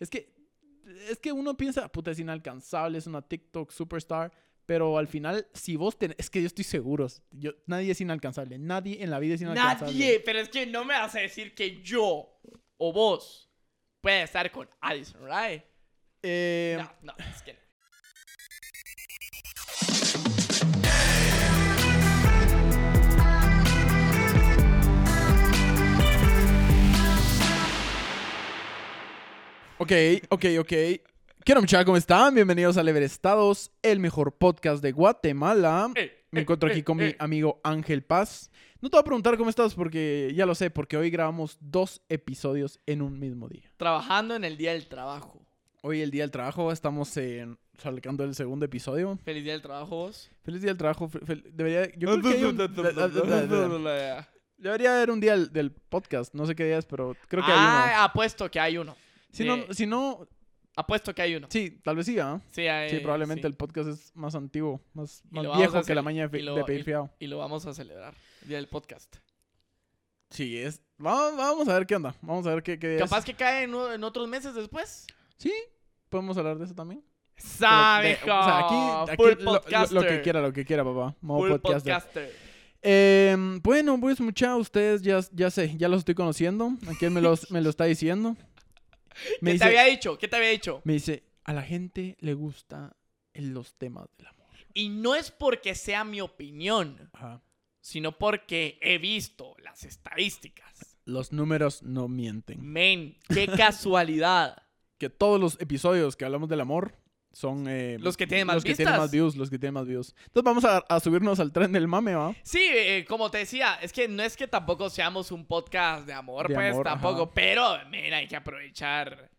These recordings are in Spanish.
Es que, es que uno piensa, puta, es inalcanzable, es una TikTok superstar. Pero al final, si vos tenés... Es que yo estoy seguro. Yo, nadie es inalcanzable. Nadie en la vida es inalcanzable. Nadie, pero es que no me vas a decir que yo o vos puede estar con Addison, ¿right? Eh, No, no, es que Ok, ok, ok. Quiero muchachos, ¿cómo están? Bienvenidos a Leverestados, el mejor podcast de Guatemala. Eh, Me eh, encuentro aquí eh, con mi eh. amigo Ángel Paz. No te voy a preguntar cómo estás porque ya lo sé, porque hoy grabamos dos episodios en un mismo día. Trabajando en el día del trabajo. Hoy el día del trabajo, estamos en, sacando el segundo episodio. Feliz día del trabajo, vos. Feliz día del trabajo. fe- debería, yo creo que hay un- debería haber un día del, del podcast. No sé qué día es, pero creo que hay uno. ah, apuesto que hay uno. Si Eh, no, si no, Apuesto que hay uno. sí, tal vez sí, ¿ah? Sí, hay- Sí, probablemente sí. el podcast es más antiguo, más, más viejo que la maña de, lo- de pedir y- fiado. Y lo vamos a celebrar. el Día del podcast. Sí, es. Vamos, vamos a ver qué onda. Vamos a ver qué, qué día es. Capaz que cae en, en otros meses después. Sí, podemos hablar de eso también. ¡Sabe, o sea, aquí, aquí Full lo- lo, que quiera, lo que quiera, papá. Modo Full podcaster. podcaster. Eh, bueno, pues mucha, ustedes ya, ya sé, ya los estoy conociendo. ¿A quién me, los, me lo está diciendo? Me ¿Qué dice, te había dicho? ¿Qué te había dicho? me dice, a la gente le gusta los temas del amor. Y no es porque sea mi opinión, Ajá. sino porque he visto las estadísticas. Los números no mienten. Men, qué casualidad. Que todos los episodios que hablamos del amor son... eh, Los que tienen más los que tienen vistas. más views, los que tienen más views. Entonces vamos a, a subirnos al tren del mame, ¿va? Sí, eh, como te decía, es que no es que tampoco seamos un podcast de amor, De pues amor, tampoco, ajá. pero, mira, hay que aprovechar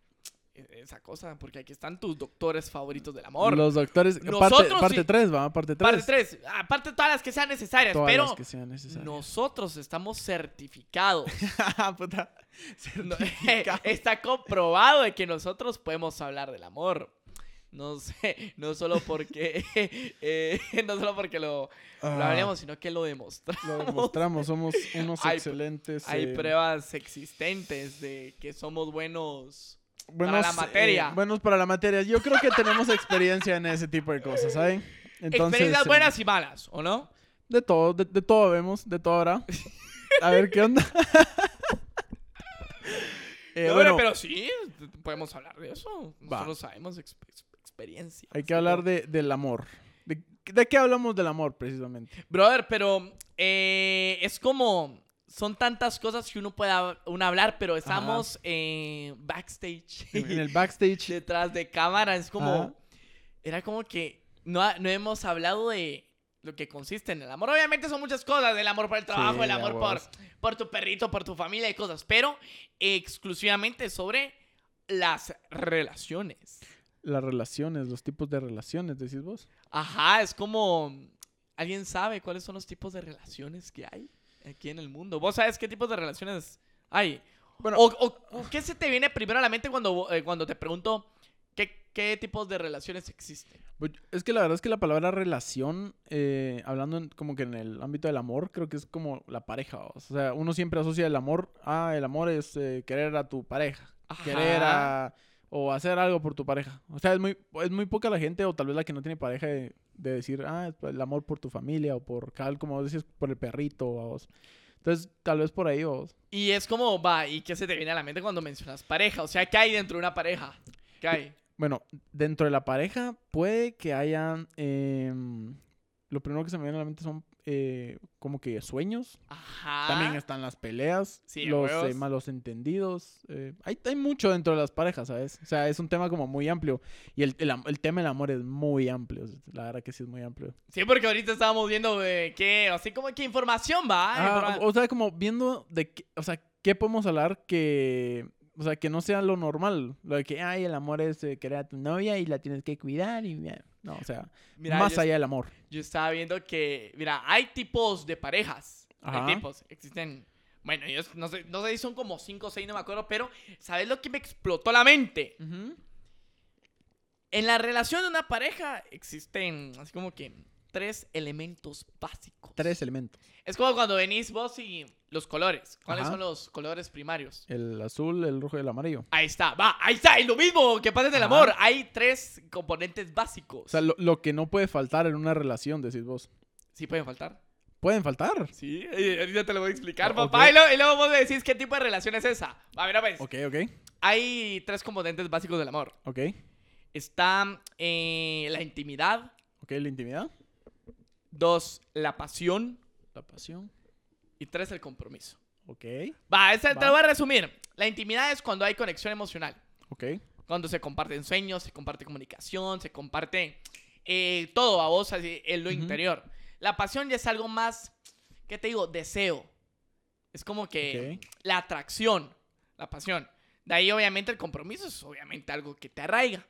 esa cosa, porque aquí están tus doctores favoritos del amor. Los doctores... parte Nosotros parte sí. 3, ¿va? Parte 3. Parte 3, aparte todas las que sean necesarias, Todas pero las que sean necesarias. nosotros estamos certificados. Puta. Certificado. está comprobado de que nosotros podemos hablar del amor. No sé, no solo porque eh, no solo porque lo, lo Ah, hablamos, sino que lo demostramos. Lo demostramos, somos unos Hay- excelentes... Hay eh, pruebas existentes de que somos buenos. buenos, la materia. eh, buenos para la materia. Yo creo que tenemos experiencia en ese tipo de cosas, ¿saben? Entonces, experiencias eh, buenas y malas, ¿o no? De todo, de, de todo vemos, de todo habrá. A ver qué onda. Eh, No, bueno, pero sí, podemos hablar de eso. Va. Nosotros sabemos ex- ex- experiencia. hay que hablar de, del amor. De, ¿De qué hablamos del amor, precisamente? Brother, pero eh, es como. Son tantas cosas que uno puede hab- uno hablar, pero estamos eh, backstage. En, el backstage. detrás de cámara. Es como. Ajá. Era como que no, no hemos hablado de lo que consiste en el amor. Obviamente son muchas cosas: el amor por el trabajo, Sí, el amor por, por tu perrito, por tu familia y cosas. Pero exclusivamente sobre las relaciones. Las relaciones, los tipos de relaciones, decís vos. Ajá, es como. ¿Alguien sabe cuáles son los tipos de relaciones que hay aquí en el mundo? ¿Vos sabes qué tipos de relaciones hay? Bueno, O, o- o qué se te viene primero a la mente cuando, eh, cuando te pregunto qué, qué tipos de relaciones existen? Pues, Es que la verdad es que la palabra relación, eh, hablando en- como que en el ámbito del amor, creo que es como la pareja. O sea, uno siempre asocia el amor, ah, el amor es eh, querer a tu pareja, querer Ajá. a, o hacer algo por tu pareja. O sea, es muy, es muy poca la gente, o tal vez la que no tiene pareja, de, de decir, ah, el amor por tu familia, o por, cal, como decías, por el perrito, vos. Entonces, tal vez por ahí, vos. Y es como, va, ¿y qué se te viene a la mente cuando mencionas pareja? O sea, ¿qué hay dentro de una pareja? ¿Qué hay? Bueno, dentro de la pareja puede que hayan, em, lo primero que se me viene a la mente son eh, como que sueños. Ajá. También están las peleas. Sí, los eh, malos entendidos. eh, hay, hay mucho dentro de las parejas, ¿sabes? O sea, es un tema como muy amplio. Y el, el el tema del amor es muy amplio. La verdad que sí es muy amplio. Sí, porque ahorita estábamos viendo eh, qué, así como qué información va. Ah, Informa- o sea, como viendo de qué, o sea, qué podemos hablar que, o sea, que no sea lo normal. Lo de que, ay, el amor es eh, querer a tu novia y la tienes que cuidar y. No, o sea, Mira, más yo- allá del amor. Yo estaba viendo que, mira, hay tipos de parejas. Ajá. Hay tipos. Existen. Bueno, yo no sé, no sé si son como 5 o 6, no me acuerdo, pero ¿sabes lo que me explotó la mente? En la relación de una pareja existen así como que tres elementos básicos. Tres elementos. Es como cuando venís vos y los colores. ¿Cuáles Ajá. son los colores primarios? El azul, el rojo y el amarillo. Ahí está, va, ahí está, es lo mismo que pasa en el Ajá. amor. Hay tres componentes básicos. O sea, lo, lo que no puede faltar en una relación, decís vos. ¿Sí pueden faltar? Pueden faltar. Sí, ahorita te lo voy a explicar, papá. Y, luego, y luego vos me decís qué tipo de relación es esa. A ver, a ver. Ok, ok. Hay tres componentes básicos del amor. Ok. Está eh, la intimidad. Ok, la intimidad. Dos, la pasión. La pasión. Y tres, el compromiso. Ok. Va, esa te Va. lo voy a resumir. La intimidad es cuando hay conexión emocional. Ok. Cuando se comparten sueños, se comparte comunicación, se comparte eh, todo a vos así, en lo interior. La pasión ya es algo más, ¿qué te digo? Deseo. Es como que la atracción, la pasión. De ahí, obviamente, el compromiso es obviamente algo que te arraiga.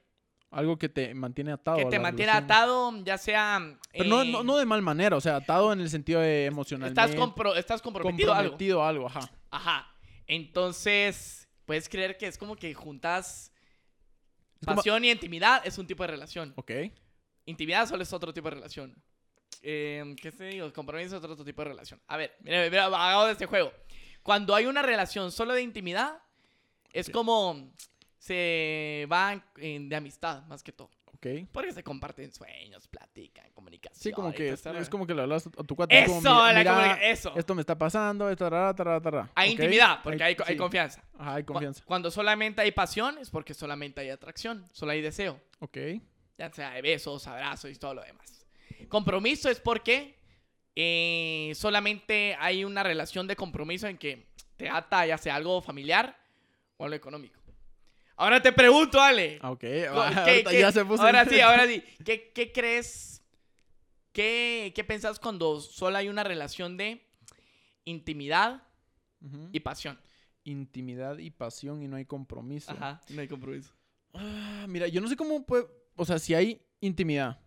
Algo que te mantiene atado. que te mantiene relación. atado, ya sea... Pero no, eh, no, no de mal manera, o sea, atado en el sentido de emocionalmente. estás, compro- estás comprometido a algo. comprometido a algo, ajá. Ajá. Entonces, puedes creer que es como que juntas como- pasión y intimidad es un tipo de relación. Ok. Intimidad solo es otro tipo de relación. Eh, ¿Qué te digo? Compromiso es otro tipo de relación. A ver, mira, mira, hagamos este juego. Cuando hay una relación solo de intimidad, es como se va en- de amistad, más que todo. Ok. Porque se comparten sueños, platican, comunicación. Sí, como que es, este es como que le hablas a tu cuate. es Eso, como, mira, la mira, eso. Esto me está pasando, esto, tarara, tarara, tarara. Hay intimidad, porque hay, hay sí. confianza. Ajá, hay confianza. Cuando solamente hay pasión, es porque solamente hay atracción, solo hay deseo. Ok. Ya sea de besos, abrazos y todo lo demás. Compromiso es porque eh, solamente hay una relación de compromiso en que te ata ya sea algo familiar o algo económico. Ahora te pregunto, Ale. Ah, ok. ¿qué- ahorita qué- ya se puso. ahora sí, ahora sí. ¿Qué, qué crees? ¿Qué, ¿Qué pensás cuando solo hay una relación de intimidad y pasión? Intimidad y pasión y no hay compromiso. Ajá, no hay compromiso. Ah, mira, yo no sé cómo puede. O sea, si hay intimidad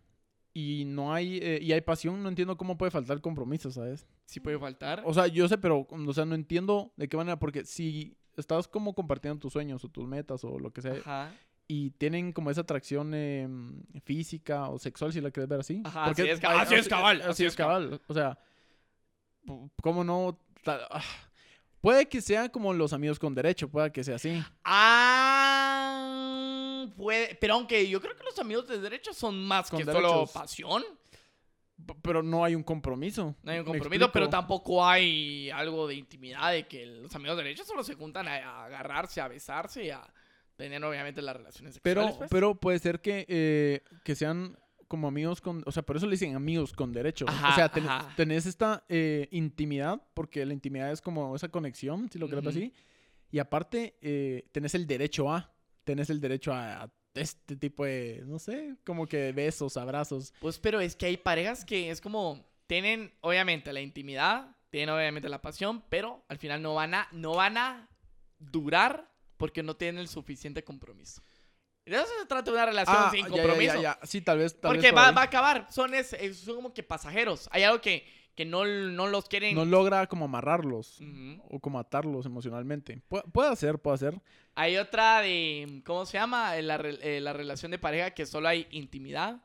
y no hay. eh, y hay pasión, no entiendo cómo puede faltar compromiso, ¿sabes? Sí puede faltar. O sea, yo sé, pero. O sea, no entiendo de qué manera. Porque si estás como compartiendo tus sueños o tus metas o lo que sea. Ajá. y tienen como esa atracción eh, física o sexual, si la quieres ver así. Ajá, Porque así es cabal, así es cabal, Así, así es cabal. O sea, ¿cómo no? Ah, Puede que sea como los amigos con derecho, puede que sea así. Ah, puede. Pero aunque yo creo que los amigos de derecho son más Con que solo pasión. Pero no hay un compromiso. No hay un ¿Me compromiso, pero tampoco hay algo de intimidad de que los amigos de derecho solo se juntan a, agarrarse, a besarse y a tener obviamente las relaciones Pero, sexuales. pues. pero puede ser que, eh, que sean como amigos con... O sea, por eso le dicen amigos con derecho. Ajá, o sea, ten- tenés esta eh, intimidad, porque la intimidad es como esa conexión, si lo Ujú. así. Y aparte, eh, tenés el derecho a... Tenés el derecho a, a este tipo de, no sé, como que besos, abrazos. Pues, pero es que hay parejas que es como. Tienen obviamente la intimidad, tienen obviamente la pasión, pero al final no van a, no van a durar porque no tienen el suficiente compromiso. De eso se trata de una relación Ah, sin ya, compromiso. ya, ya. Sí, tal vez, tal Porque vez por va, va a acabar. Son, es- son como que pasajeros. Hay algo que, que no, no los quieren. No logra como amarrarlos o como atarlos emocionalmente. Pu- puede ser, puede ser. Hay otra de. ¿Cómo se llama? Eh, La, re- eh, la relación de pareja que solo hay intimidad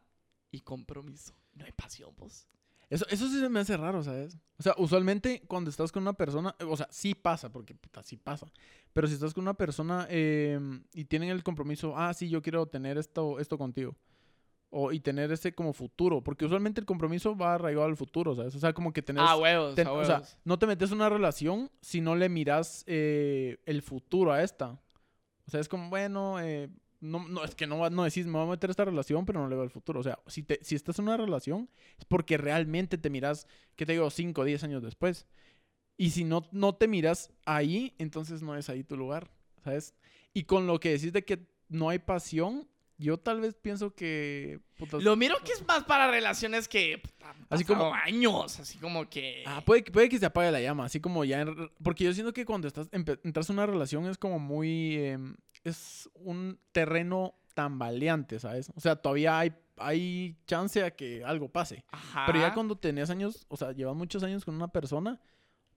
y compromiso. No hay pasión, pues. Eso, eso sí se me hace raro, ¿sabes? O sea, usualmente cuando estás con una persona, o sea, sí pasa, porque puta, sí pasa. Pero si estás con una persona eh, y tienen el compromiso, ah, sí, yo quiero tener esto, esto contigo. O, y tener ese como futuro, porque usualmente el compromiso va arraigado al futuro, ¿sabes? O sea, como que tenés... ah, huevos, ten- a o sea, huevos. no te metes en una relación si no le miras eh, el futuro a esta. O sea, es como, bueno, eh, no, no, es que no, no decís, me voy a meter a esta relación, pero no le veo el futuro. O sea, si, te, si estás en una relación, es porque realmente te miras, ¿qué te digo? 5 o 10 años después. Y si no, no te miras ahí, entonces no es ahí tu lugar, ¿sabes? Y con lo que decís de que no hay pasión, yo tal vez pienso que... putas, Lo miro que es más para relaciones que. puta, han Así como- años, así como que. Ah, puede, que- puede que se apague la llama, así como ya... en- porque yo siento que cuando estás entras en una relación es como muy... em, es un terreno tambaleante, ¿sabes? O sea, todavía hay, hay chance a que algo pase. Ajá. Pero ya cuando tenés años, o sea, llevas muchos años con una persona,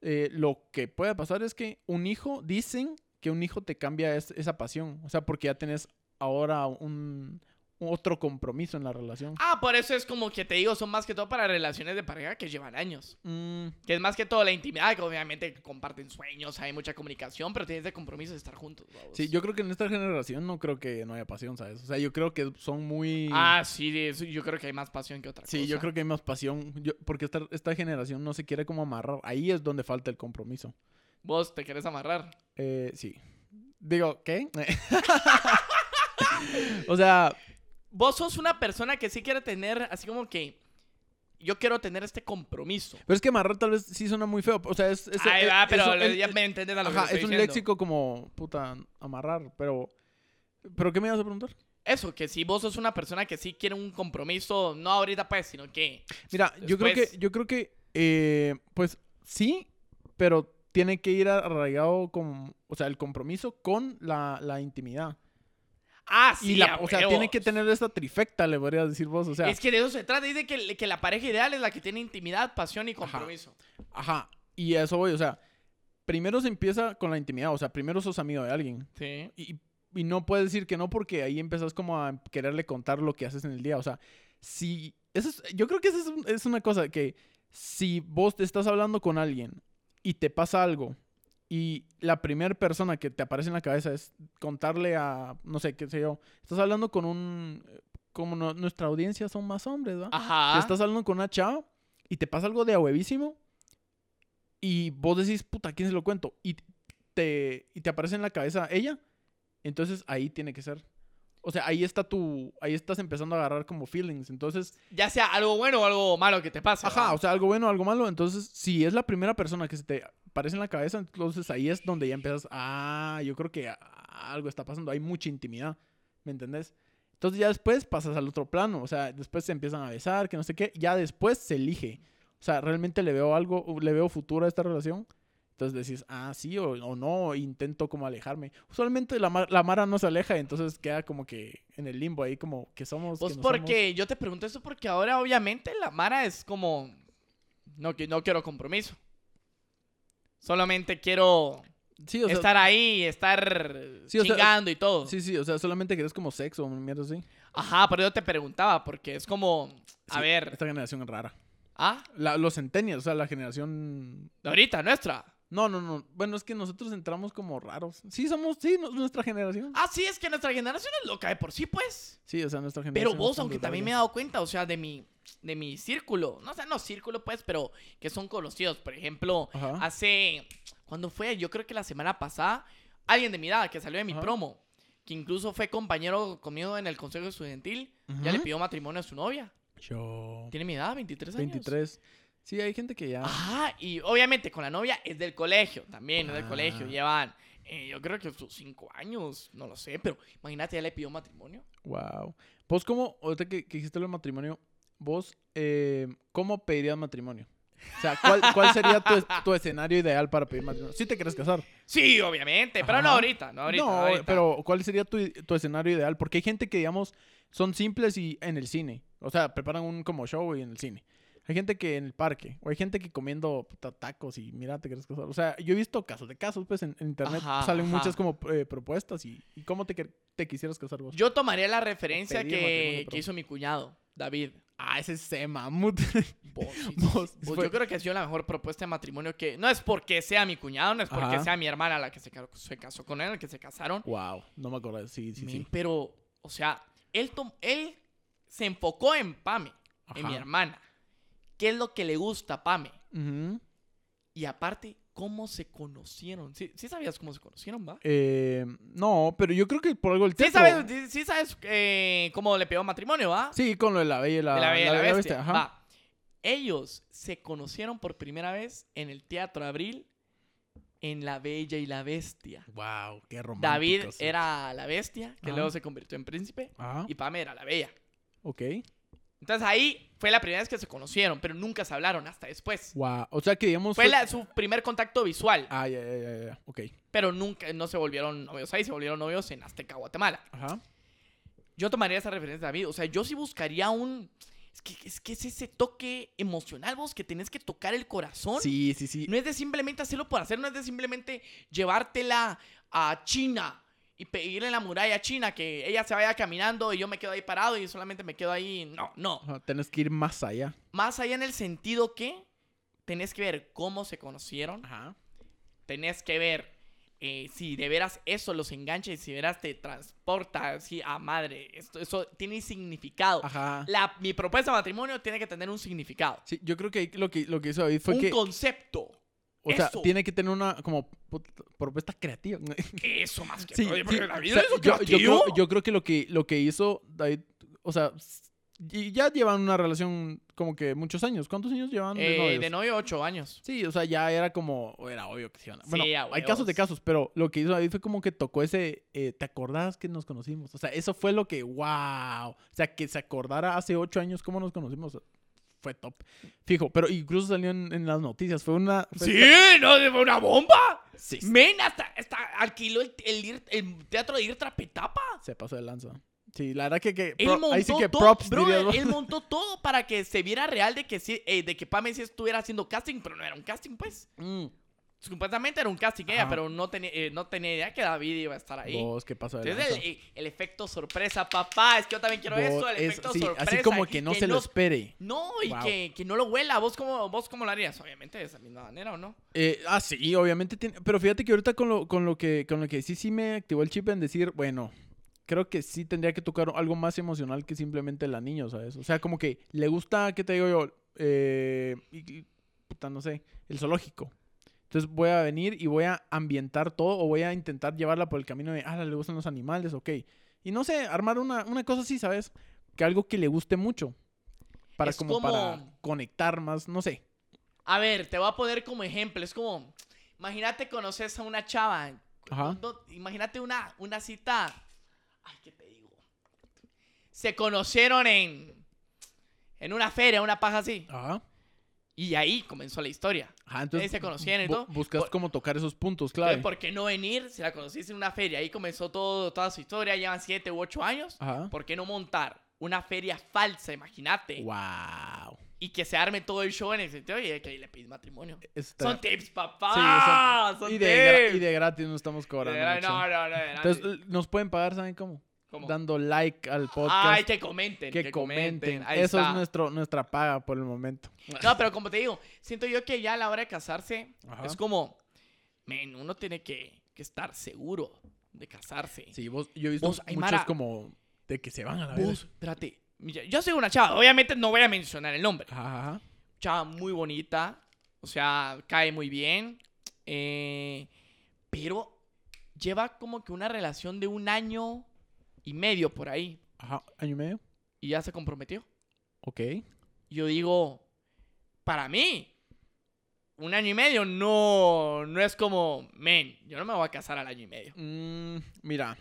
eh, lo que puede pasar es que un hijo, dicen que un hijo te cambia es- esa pasión. O sea, porque ya tenés ahora un, otro compromiso en la relación. Ah, por eso es como que te digo, son más que todo para relaciones de pareja que llevan años. Mm, Que es más que todo la intimidad, que obviamente comparten sueños, hay mucha comunicación, pero tienes de compromiso de estar juntos. vamos. sí, yo creo que en esta generación no creo que no haya pasión, ¿sabes? O sea, yo creo que son muy... Ah, sí, yo creo que hay más pasión que otra cosa. Sí, yo creo que hay más pasión, yo- porque esta, esta generación no se quiere como amarrar. Ahí es donde falta el compromiso. Vos te querés amarrar. Eh, sí. Digo, ¿qué? o sea, Vos sos una persona que sí quiere tener, así como que. Yo quiero tener este compromiso. pero es que amarrar tal vez sí suena muy feo. O sea, es... es Ahí es- va, pero es- ya me a lo que Ajá, te estoy es un diciendo. léxico como, puta, amarrar, pero... ¿Pero qué me ibas a preguntar? Eso, que si vos sos una persona que sí quiere un compromiso, no ahorita pues, sino que. Mira, yo creo Después- que, yo creo que, eh, pues sí, pero tiene que ir arraigado con, o sea, el compromiso con la, la intimidad. Ah, sí, y la, o sea, tiene que tener esta trifecta, le podrías decir vos, o sea, es que de eso se trata. Dice que, que la pareja ideal es la que tiene intimidad, pasión y compromiso. ajá, y a eso voy, o sea, primero se empieza con la intimidad, o sea, primero sos amigo de alguien. Sí. Y, y no puedes decir que no porque ahí empezás como a quererle contar lo que haces en el día. O sea, si... Eso es, yo creo que esa es, es una cosa que si vos te estás hablando con alguien y te pasa algo y la primera persona que te aparece en la cabeza es contarle a, no sé, qué sé yo, estás hablando con un... Como no- nuestra audiencia son más hombres, ¿va? Ajá. Estás hablando con una chava y te pasa algo de a huevísimo y vos decís, puta, ¿a quién se lo cuento? Y te, y te aparece en la cabeza ella, entonces ahí tiene que ser. O sea, ahí está tu, ahí estás empezando a agarrar como feelings. Entonces, Ya sea algo bueno o algo malo que te pase. ajá, ¿va? o sea, algo bueno, algo malo. Entonces, si es la primera persona que se te aparece en la cabeza, entonces ahí es donde ya empiezas, ah, yo creo que algo está pasando, hay mucha intimidad, ¿me entendés? Entonces ya después pasas al otro plano, o sea, después se empiezan a besar, que no sé qué, ya después se elige. O sea, realmente le veo algo, le veo futuro a esta relación. Entonces decís, ah, sí o, o no, intento como alejarme. Usualmente la, la Mara no se aleja, entonces queda como que en el limbo ahí, como que somos. Pues que no porque yo te pregunto eso porque ahora obviamente la Mara es como no no quiero compromiso. Solamente quiero somos- Sí, o sea, estar ahí, estar Sí, sea, chingando y todo. sí, sí, o sea, solamente querés como sexo o mierda así. Ajá, pero yo te preguntaba porque es como a Sí, ver, Esta generación es rara. ah, La- los centennials, o sea, la generación... ahorita nuestra. No, no, no. Bueno, es que nosotros entramos como raros. Sí, somos, sí, no- nuestra generación. Ah, sí, es que nuestra generación es loca de por sí, pues. Sí, o sea, nuestra generación. Pero vos, aunque también me he dado cuenta, o sea, de mi, de mi círculo, no sé, no círculo, pues, pero que son conocidos. Por ejemplo, Ajá. hace, ¿cuándo fue? Yo creo que la semana pasada, alguien de mi edad que salió de mi Ajá. promo, que incluso fue compañero conmigo en el consejo estudiantil, ya le pidió matrimonio a su novia. Yo... Tiene mi edad, 23 años. 23. Sí, hay gente que ya... Ajá, y obviamente con la novia es del colegio, también es del Ah. colegio. Llevan, eh, yo creo que sus 5 años, no lo sé, pero imagínate, ya le pidió matrimonio. Wow. Vos, ¿cómo, ahorita que, que dijiste lo del matrimonio, vos, eh, ¿cómo pedirías matrimonio? O sea, ¿cuál, cuál sería tu, es- tu escenario ideal para pedir matrimonio? ¿Sí te quieres casar? Sí, obviamente, pero no ahorita, no ahorita. no, no ahorita. pero ¿cuál sería tu, tu escenario ideal? Porque hay gente que, digamos, son simples y en el cine. O sea, preparan un como show y en el cine. Hay gente que en el parque. O hay gente que comiendo puta, tacos y mira, te quieres casar. O sea, yo he visto casos de casos, pues en, en internet Ajá, salen ajá. muchas como eh, propuestas. Y, y cómo te, te quisieras casar vos? Yo tomaría la referencia que, que hizo mi cuñado, David. Ah, ese es mamut. Vos, sí, sí, Vos, sí. Vos, fue- Yo creo que ha sido la mejor propuesta de matrimonio que... No es porque sea mi cuñado, no es porque Ajá. sea mi hermana la que se, se casó con él, que se casaron. wow, no me acuerdo. Sí, sí, sí. Pero, o sea, él, tom- él se enfocó en Pame, en mi hermana. ¿Qué es lo que le gusta a Pame? Y aparte, ¿cómo se conocieron? ¿Sí, sí sabías cómo se conocieron, va? Eh, no, pero yo creo que por algo el Sí sabes, sí- sí sabes eh, cómo le pidió matrimonio, ¿va? Sí, con lo de la bella y la, Bella la, Bestia. ajá. Va. Ellos se conocieron por primera vez en el Teatro Abril en La Bella y la Bestia. Wow, qué romántico. David era la bestia, que Ajá. luego se convirtió en príncipe, Ajá, y Pame era la bella. ok. Entonces ahí fue la primera vez que se conocieron, pero nunca se hablaron hasta después. Wow, o sea que digamos. Fue la- su primer contacto visual, Ah, ya, ya, ya, ya, ok. pero nunca no se volvieron novios ahí, se volvieron novios en Azteca, Guatemala. Ajá. Yo tomaría esa referencia de David. O sea, yo sí buscaría un. Es que, es que es ese toque emocional, vos, que tenés que tocar el corazón. Sí, sí, sí. No es de simplemente hacerlo por hacer, no es de simplemente llevártela a China y pedirle la muralla china que ella se vaya caminando y yo me quedo ahí parado y solamente me quedo ahí. No, no. Ajá, Tienes que ir más allá. Más allá en el sentido que tenés que ver cómo se conocieron, Ajá. tenés que ver eh, si de veras eso los engancha y si de veras te transporta así a madre. Esto, eso tiene significado. Ajá. La, mi propuesta de matrimonio tiene que tener un significado. Sí, yo creo que lo que, lo que hizo David fue un que. concepto. O sea, tiene que tener una como propuesta creativa. Eso más que Sí, todo, sí, David o sea, yo, creo, yo creo que lo que lo que hizo David, o sea, y ya llevan una relación como que muchos años. ¿Cuántos años llevan de Eh, novios? de novio, ocho años. Sí, o sea, ya era como, era obvio que se iban a... Sí, Bueno, hay casos de casos, pero lo que hizo David fue como que tocó ese, eh, ¿te acordás que nos conocimos? O sea, eso fue lo que, wow. O sea, que se acordara hace ocho años cómo nos conocimos, fue top. Fijo, pero incluso salió en, en las noticias, fue una... fue- Sí, no, fue una bomba. Sí, Men, hasta, hasta alquiló el, el el teatro de Irtra Petapa. se pasó de lanza. Sí, la verdad que, que Él pro- montó ahí sí que todo, props vos. él montó todo para que se viera real de que sí, eh, de que Pame sí estuviera haciendo casting, pero no era un casting, pues. Mm, Supuestamente era un casting ella, pero no tenía, eh, no tenía idea que David iba a estar ahí. Vos, ¿qué pasó de Entonces lanza? el, el- el efecto sorpresa, papá, es que yo también quiero eso, Vos, el es- efecto sí, sorpresa. así como que no se lo espere. No, y Wow. que, que no lo huela. ¿Vos cómo, ¿Vos cómo lo harías? Obviamente de esa misma manera, ¿o no? Eh, ah, sí, obviamente tiene. Pero fíjate que ahorita con lo, con lo que con lo que sí sí me activó el chip en decir, bueno, creo que sí tendría que tocar algo más emocional que simplemente la niña, ¿sabes? O sea, como que le gusta, ¿qué te digo yo? Eh, y- y, puta, no sé, el zoológico. Entonces voy a venir y voy a ambientar todo o voy a intentar llevarla por el camino de, ah, le gustan los animales, ok. Y no sé, armar una, una cosa así, ¿sabes? Que algo que le guste mucho. Para como, como- para conectar más, no sé. A ver, te voy a poner como ejemplo. Es como, imagínate conoces a una chava. Ajá. Imagínate una, una cita. Ay, ¿qué te digo? Se conocieron en, en una feria, una paja así. Ajá. Y ahí comenzó la historia. Ajá, entonces Ahí se conocieron y todo. buscas Por- como tocar esos puntos, clave. ¿por qué no venir si la conociste en una feria? Ahí comenzó todo, toda su historia, llevan siete u ocho años. Ajá. ¿Por qué no montar una feria falsa, imagínate? Wow. Y que se arme todo el show en el sentido y que ahí le pides matrimonio. Está- Son tips, papá. Sí, son y, de tips. y de gratis no estamos cobrando. Mucho. no, no, no. Entonces, nos pueden pagar, ¿saben cómo? ¿Cómo? Dando like al podcast. Ay, que comenten. que, comenten. Eso está. es nuestro, nuestra paga por el momento. No, pero como te digo, siento yo que ya a la hora de casarse Ajá. es como, men, uno tiene que, que estar seguro de casarse. Sí, vos, yo he visto Vos, muchos Aymara, como de que se van a la Vos, vez. espérate. Yo soy una chava, obviamente no voy a mencionar el nombre. Ajá, ajá. Chava muy bonita, o sea, cae muy bien, eh, pero lleva como que una relación de un año y medio por ahí Ajá, año y medio. y ya se comprometió. Ok. Yo digo, para mí, un año y medio no, no es como, men, yo no me voy a casar al año y medio. Mm, mira,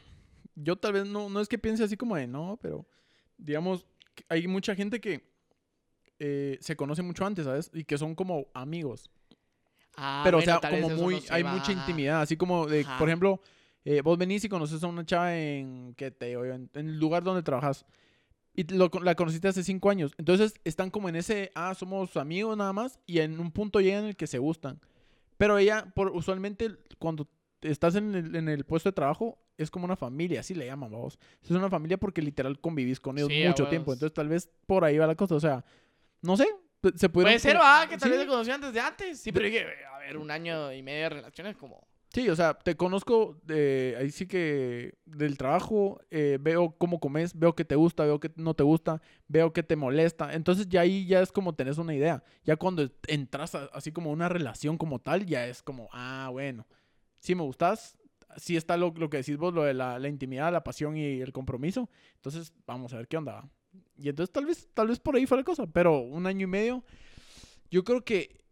yo tal vez no, no es que piense así como de no, pero digamos, hay mucha gente que eh, se conoce mucho antes, ¿sabes? Y que son como amigos. Ah, pero, bueno, o sea, como muy, no se hay va. mucha intimidad, así como de, Ajá. por ejemplo, eh, vos venís y conoces a una chava en, ¿qué te digo? En, en el lugar donde trabajas. Y lo la conociste hace cinco años. Entonces están como en ese, ah, somos amigos nada más. Y en un punto llegan en el que se gustan. Pero ella, por, usualmente, cuando estás en el, en el puesto de trabajo, es como una familia, así le llaman, vamos. Es una familia porque literal convivís con ellos Sí, a mucho tiempo. huevos. Entonces tal vez por ahí va la cosa. O sea, no sé. Se pudieron Puede ser, va, que tal sí. vez se conocían desde antes. Sí, pero dije, a ver, un año y medio de relaciones como... Sí, o sea, te conozco, de, ahí sí que del trabajo, eh, veo cómo comes, veo que te gusta, veo que no te gusta, veo que te molesta. Entonces ya ahí ya es como tenés una idea. Ya cuando entras así como una relación como tal, ya es como, ah, bueno, sí me gustas, sí está lo, que decís vos, lo de la, la intimidad, la pasión y el compromiso. Entonces vamos a ver qué onda. Y entonces tal vez, tal vez por ahí fue la cosa, pero un año y medio, yo creo que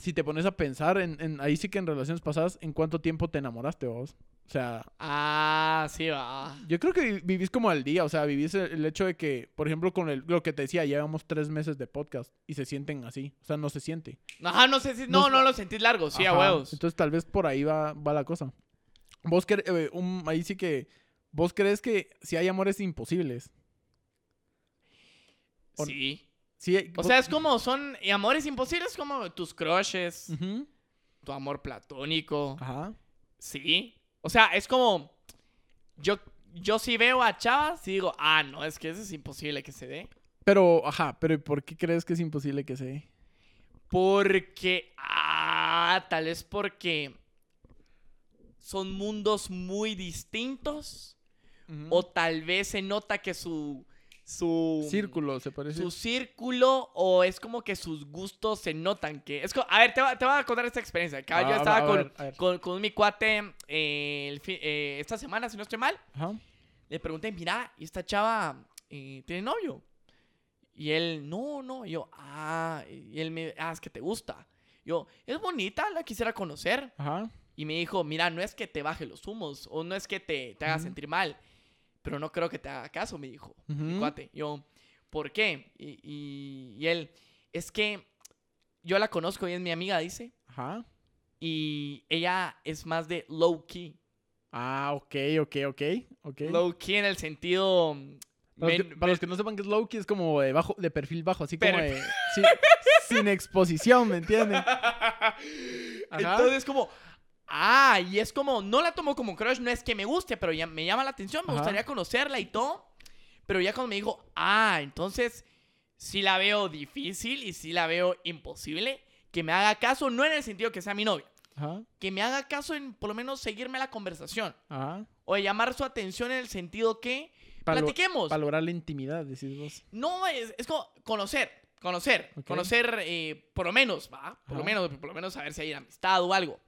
si te pones a pensar en, en- ahí sí que en relaciones pasadas, ¿en cuánto tiempo te enamoraste vos? O sea, Ah, sí, va. yo creo que vi- vivís como al día, o sea, vivís el, el hecho de que, por ejemplo, con el, lo que te decía, llevamos tres meses de podcast y se sienten así, o sea, no se siente. Ajá, no sé si... No No, no, lo sentís largo, sí, a huevos. Entonces tal vez por ahí va, va la cosa. Vos cre- eh, un- ahí sí que, vos crees que si hay amores imposibles. Sí. Sí, hay- O sea, es como son y amores imposibles como tus crushes, tu amor platónico. Ajá. Sí. O sea, es como yo, yo sí veo a chavas y digo, ah, no, es que eso es imposible que se dé. Pero, ajá, pero ¿por qué crees que es imposible que se dé? Porque, ah, tal vez porque son mundos muy distintos. O tal vez se nota que su. Su. Círculo, se parece. Su círculo. O es como que sus gustos se notan. que es co- A ver, te, va- te voy a contar esta experiencia. Acá yo Ah, estaba a con, ver, a ver. con, con mi cuate eh, el fi- eh, esta semana, si no estoy mal. Ajá. Le pregunté, mira, ¿y esta chava eh, tiene novio? Y él, no, no. Y yo, ah, y él me, ah, es que te gusta. Yo, es bonita, la quisiera conocer. Ajá. Y me dijo, mira, no es que te baje los humos o no es que te, te haga sentir mal, pero no creo que te haga caso, me dijo. Mi Ujú. cuate. Yo, ¿por qué? Y, y- y él, es que yo la conozco y es mi amiga, dice. Ajá. Y ella es más de low key. Ah, ok, ok, ok. ok. Low key en el sentido... Para, los men- que, para los que no sepan qué es low key, es como de, bajo, de perfil bajo, así como de, sí, sin exposición, ¿me entienden? Entonces como, ah, y es como, no la tomo como crush, no es que me guste, pero ya me llama la atención, me Ajá. gustaría conocerla y todo. Pero ya cuando me dijo, ah, entonces sí la veo difícil y sí la veo imposible, que me haga caso, no en el sentido que sea mi novia, Ajá, que me haga caso en por lo menos seguirme la conversación. ajá. O de llamar su atención en el sentido que Para lo- platiquemos. Para lograr la intimidad, decís vos. No, es, es como conocer, conocer, Ok. conocer por lo menos, ¿va? Por lo Ajá. menos, por lo menos saber si hay amistad o algo.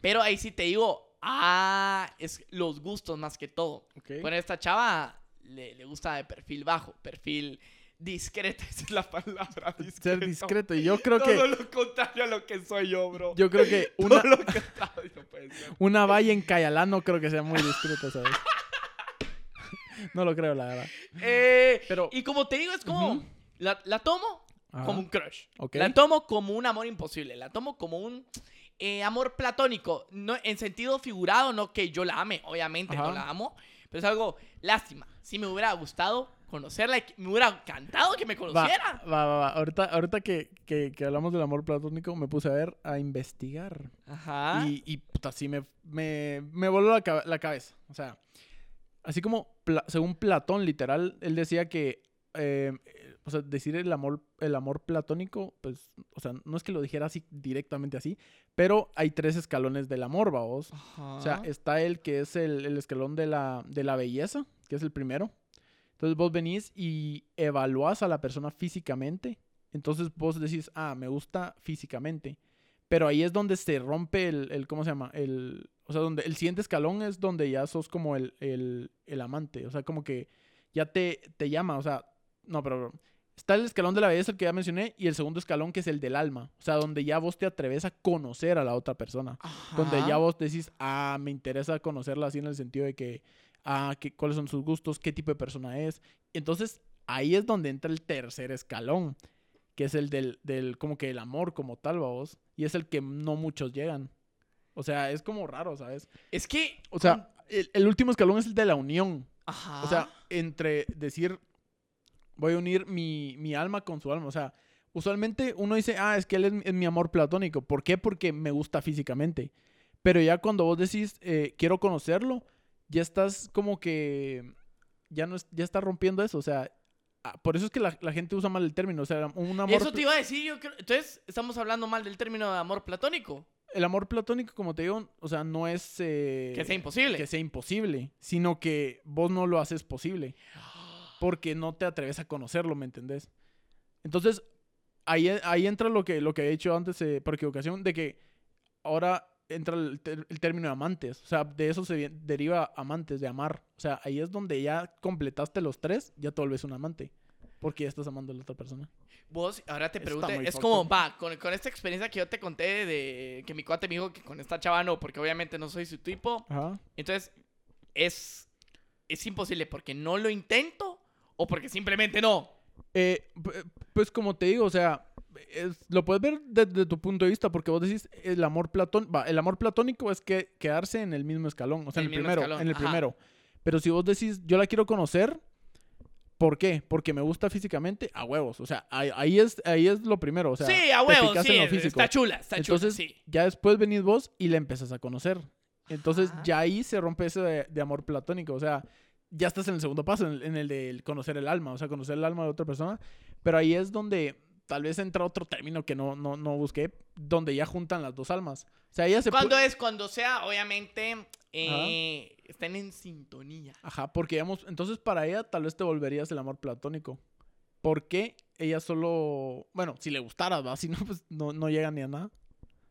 Pero ahí sí te digo, ah, es los gustos más que todo. Ok. Bueno, esta chava le, le gusta de perfil bajo, perfil discreto, esa es la palabra, discreto. Ser discreto. Y yo creo Todo que, lo contrario a lo que soy yo, bro. yo creo que Todo una, lo contrario puede ser. una valla en Cayalá no creo que sea muy discreta, ¿sabes? no lo creo, la verdad. Eh, Pero- y como te digo, es como, la, la tomo Ajá. como un crush. La tomo como un amor imposible. La tomo como un eh, amor platónico. No, en sentido figurado, no que yo la ame. Obviamente Ajá. no la amo. Pero es algo lástima. Sí me hubiera gustado conocerla. Me hubiera encantado que me conociera. va, va, va. Ahorita, ahorita que, que, que hablamos del amor platónico, me puse a ver, a investigar. Ajá. Y, y puta, sí me, me, me voló la, cabe- la cabeza. O sea, así como Pla- según Platón, literal, él decía que, eh, o sea, decir el amor, el amor platónico, pues, o sea, no es que lo dijera así directamente así, pero hay tres escalones del amor, vamos. O sea, está el que es el, el escalón de la, de la belleza, que es el primero. Entonces vos venís y evaluás a la persona físicamente. Entonces vos decís, ah, me gusta físicamente. Pero ahí es donde se rompe el, el ¿cómo se llama? El, o sea, donde el siguiente escalón es donde ya sos como el, el, el amante. O sea, como que ya te, te llama. O sea, no, pero está el escalón de la belleza, el que ya mencioné, y el segundo escalón que es el del alma. O sea, donde ya vos te atreves a conocer a la otra persona donde ya Ajá. vos decís, ah, me interesa conocerla así en el sentido de que, ah, que, cuáles son sus gustos, qué tipo de persona es. Entonces, ahí es donde entra el tercer escalón, que es el del, del como que el amor como tal, vos, y es el que no muchos llegan. O sea, es como raro, ¿sabes? Es que. O sea, el, el último escalón es el de la unión. Ajá. O sea, entre decir, voy a unir mi, mi alma con su alma. O sea, usualmente uno dice, ah, es que él es, mi- es mi amor platónico. ¿Por qué? Porque me gusta físicamente. Pero ya cuando vos decís, eh, quiero conocerlo, ya estás como que, ya no ya está rompiendo eso. O sea, ah, por eso es que la, la gente usa mal el término. O sea, un amor, Eso te iba a decir, yo creo. Entonces, estamos hablando mal del término de amor platónico. el amor platónico, como te digo, o sea, no es... eh, Que sea imposible. que sea imposible, sino que vos no lo haces posible. Porque no te atreves a conocerlo, ¿me entendés? Entonces, ahí, ahí entra lo que, lo que he dicho antes eh, por equivocación, de que ahora entra el, término de amantes. O sea, de eso se deriva amantes, de amar. O sea, ahí es donde ya completaste los tres, ya te vuelves un amante. Porque ya estás amando a la otra persona. Vos, ahora te pregunto, es como, va, con, con esta experiencia que yo te conté de que mi cuate me dijo que con esta chava no, porque obviamente no soy su tipo. Ajá. Entonces, es, es imposible porque no lo intento o porque simplemente no. Eh, pu- pues como te digo, o sea, es- lo puedes ver desde tu punto de vista, porque vos decís, el amor platón, va, el amor platónico es que quedarse en el mismo escalón, o sea, El en el primero, escalón, en el ajá. primero. Pero si vos decís, yo la quiero conocer, ¿por qué? Porque me gusta físicamente, a huevos, o sea, ahí, ahí es, ahí es lo primero, o sea, sí, a te huevos, fijas sí, en lo físico. está chula, está Entonces, chula, sí. ya después venís vos y la empezás a conocer. Entonces Ajá. ya ahí se rompe eso de, de amor platónico. O sea, ya estás en el segundo paso, en el, en el de conocer el alma, o sea, conocer el alma de otra persona. Pero ahí es donde tal vez entra otro término que no, no, no busqué, donde ya juntan las dos almas. O sea, ella se Cuando es cuando sea, obviamente, eh, estén en sintonía. Ajá, porque digamos, entonces para ella tal vez te volverías el amor platónico. Porque ella solo, bueno, si le gustaras, va, si no, pues no, no llega ni a nada.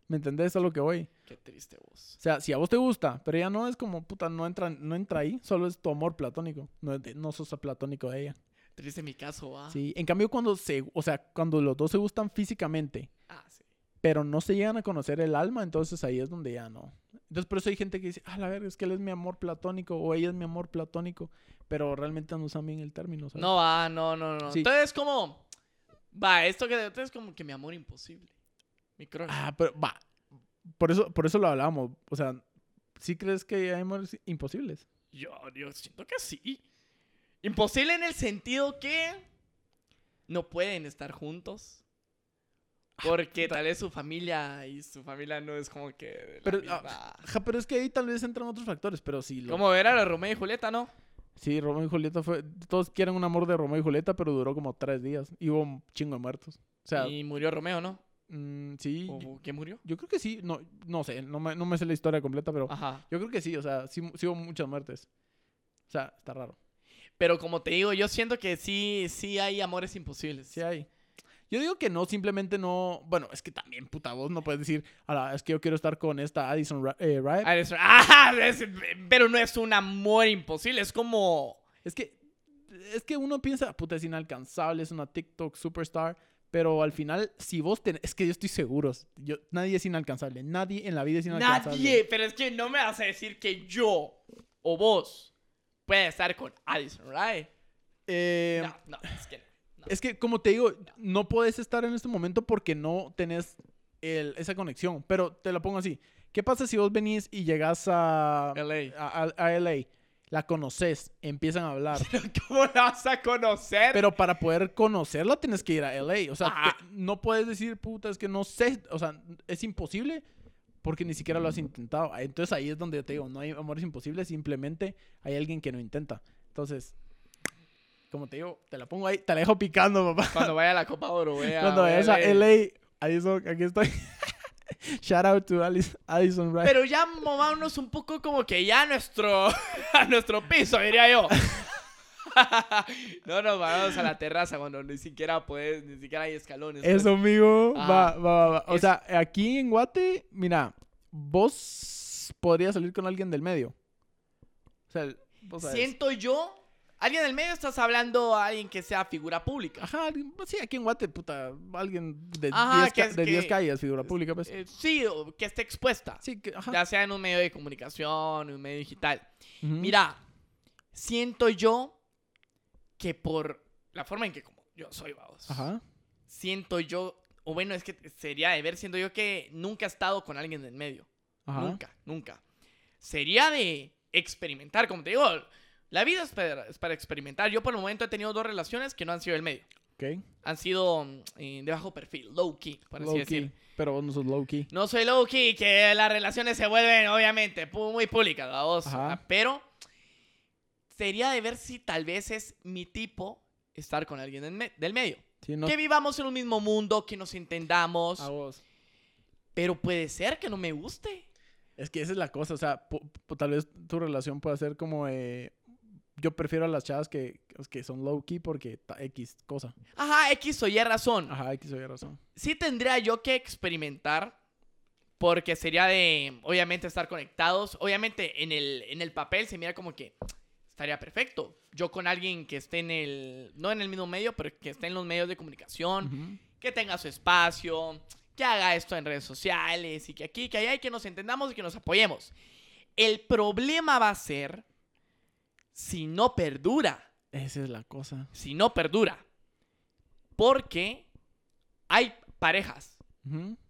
¿Me entendés a lo que voy? Qué triste vos. O sea, si a vos te gusta, pero ella no es como, puta, no entra, no entra ahí, solo es tu amor platónico. No, sos platónico de ella. Triste mi caso, va. Sí, en cambio cuando se, o sea, cuando los dos se gustan físicamente, Ah, sí. pero no se llegan a conocer el alma, entonces ahí es donde ya no. Entonces por eso hay gente que dice, ah, la verga, es que él es mi amor platónico o ella es mi amor platónico, pero realmente no usan bien el término, ¿sabes? No va, no, no, no. Sí. Entonces es como. Va, esto que es como que mi amor imposible. Mi crush. Ah, pero va. Por eso, por eso lo hablábamos. O sea, ¿sí crees que hay amores imposibles? Yo, yo siento que sí. Imposible en el sentido que no pueden estar juntos. Porque tal vez su familia y su familia no es como que. Pero, misma- ah, pero es que ahí tal vez entran otros factores, pero sí. Lo... Como era la Romeo y Julieta, ¿no? Sí, Romeo y Julieta fue... Todos quieren un amor de Romeo y Julieta, pero duró como tres días. Y hubo un chingo de muertos. O sea, y murió Romeo, ¿no? Mm, sí. ¿O quién murió? Yo creo que sí. No, no sé, no me, no me sé la historia completa, pero Ajá. yo creo que sí. O sea, sí, sí hubo muchas muertes. O sea, está raro. Pero como te digo, yo siento que sí, sí hay amores imposibles. Sí hay. Yo digo que no, simplemente no. Bueno, es que también, puta, vos no puedes decir, "Ala, es que yo quiero estar con esta Addison Ra- eh, Rae". Ah, ah, es- pero no es un amor imposible, es como... Es que, es que uno piensa, puta, es inalcanzable, es una TikTok superstar. Pero al final, si vos tenés. Es que yo estoy seguro. Yo, nadie es inalcanzable. Nadie en la vida es inalcanzable. Nadie, pero es que no me vas a decir que yo o vos puede estar con Addison, ¿right? Eh, No, no, es que no. Es que, como te digo, no puedes estar en este momento porque no tenés el- esa conexión. Pero te lo pongo así. ¿Qué pasa si vos venís y llegás a, LA. a, a- a LA? La conoces, empiezan a hablar. ¿Cómo la vas a conocer? Pero para poder conocerla tienes que ir a LA. O sea, te- no puedes decir, puta, es que no sé. O sea, es imposible porque ni siquiera lo has intentado. Entonces ahí es donde te digo, no hay amores imposibles, simplemente hay alguien que no intenta. Entonces, como te digo, te la pongo ahí, te la dejo picando, papá. Cuando vaya a la Copa Oro. Cuando vayas a LA. LA, Addison, aquí estoy. Shout out to Alice, Addison Wright. Pero ya movámonos un poco como que ya a nuestro, a nuestro piso, diría yo. no nos vamos a la terraza cuando ni siquiera puedes, ni siquiera hay escalones. pues. Eso, amigo. Va, Ajá. va, va, va. O Es- sea, aquí en Guate, mira, vos podrías salir con alguien del medio. O sea, vos sabes. Siento yo, alguien del medio estás hablando a alguien que sea figura pública. Ajá, alguien- pues sí, aquí en Guate, puta, alguien de Ajá, 10 que ca- es de 10 que- calles, figura pública, pues. Eh, sí, o que esté expuesta. sí, que, ajá. Ya sea en un medio de comunicación, en un medio digital. Mira, siento yo que por la forma en que como yo soy, vamos. Ajá. Siento yo, o bueno, es que sería de ver, siento yo que nunca he estado con alguien del medio. Ajá. Nunca, nunca. Sería de experimentar, como te digo, la vida es para, es para experimentar. Yo por el momento he tenido dos relaciones que no han sido del medio. Ok. Han sido mm, eh, de bajo perfil, low key, por así Low decir. key. Pero vos no sos low key. No soy low key, que las relaciones se vuelven, obviamente, muy públicas, vamos. Ajá. Pero sería de ver si tal vez es mi tipo estar con alguien del, me- del medio. Sí, no. Que vivamos en un mismo mundo, que nos entendamos. A vos. Pero puede ser que no me guste. Es que esa es la cosa, o sea, tal vez tu relación pueda ser como eh, yo prefiero a las chavas que, que son low key porque X cosa. Ajá, X o Y razón. Ajá, X oye razón. Sí tendría yo que experimentar. Porque sería de, obviamente, estar conectados. Obviamente, en el, en el papel se mira como que estaría perfecto. Yo con alguien que esté en el, no en el mismo medio, pero que esté en los medios de comunicación, que tenga su espacio, que haga esto en redes sociales y que aquí, que allá, y que nos entendamos y que nos apoyemos. El problema va a ser si no perdura. Esa es la cosa. Si no perdura. Porque hay parejas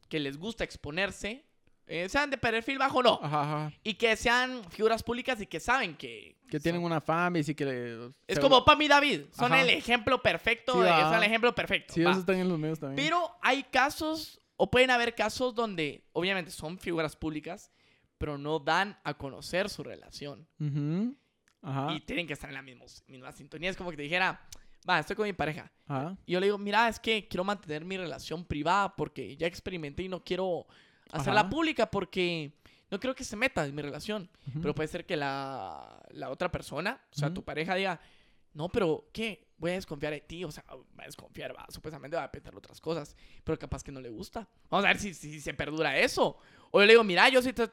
que les gusta exponerse, eh, sean de perfil bajo o no, Ajá, ajá. y que sean figuras públicas y que saben que... Que tienen una fama y sí que le... Es como Pam y David, son Ajá. el ejemplo perfecto, Sí, de- son el ejemplo perfecto. Sí, va. esos están en los medios también. Pero hay casos, o pueden haber casos donde obviamente son figuras públicas, pero no dan a conocer su relación. Ajá. Y tienen que estar en la misma, misma sintonía. Es como que te dijera, va, estoy con mi pareja. Ajá. Y yo le digo, mira, es que quiero mantener mi relación privada porque ya experimenté y no quiero hacerla Ajá. pública porque no quiero que se meta en mi relación. Pero puede ser que la, la otra persona, o sea, tu pareja diga, no, pero ¿qué? Voy a desconfiar de ti, o sea, va a desconfiar, va, supuestamente va a pensar otras cosas, pero capaz que no le gusta. Vamos a ver si, si se perdura eso. O yo le digo, mira, yo sí te,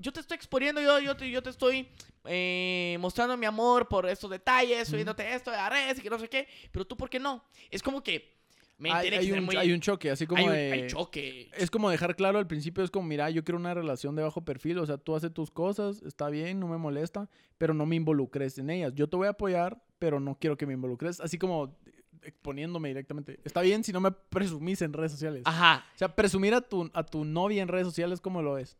yo te estoy exponiendo, yo, yo, te, yo te estoy eh, mostrando mi amor por estos detalles, subiéndote esto de las redes y que no sé qué, pero tú, ¿por qué no? Es como que me Hay, hay un, muy... hay un choque, así como hay un- de... hay choque. Es como dejar claro al principio, es como, mira, yo quiero una relación de bajo perfil, o sea, tú haces tus cosas, está bien, no me molesta, pero no me involucres en ellas. Yo te voy a apoyar, pero no quiero que me involucres, así como exponiéndome directamente. Está bien si no me presumís en redes sociales. Ajá. O sea, presumir a tu, a tu novia en redes sociales como lo es.